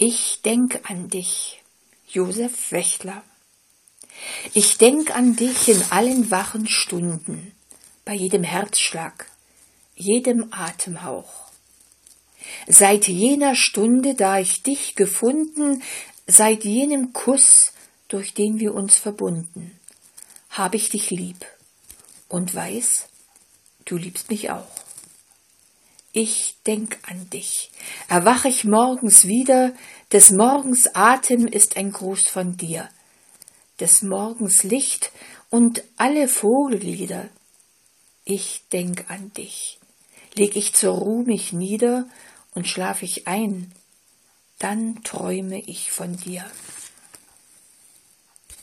Ich denk an dich, Josef Wächtler. Ich denk an dich in allen wachen Stunden, bei jedem Herzschlag, jedem Atemhauch. Seit jener Stunde, da ich dich gefunden, seit jenem Kuss, durch den wir uns verbunden, hab ich dich lieb und weiß, du liebst mich auch. Ich denk an dich, erwach ich morgens wieder, des Morgens Atem ist ein Gruß von dir, des Morgens Licht und alle Vogellieder. Ich denk an dich, leg ich zur Ruh mich nieder und schlaf ich ein, dann träume ich von dir.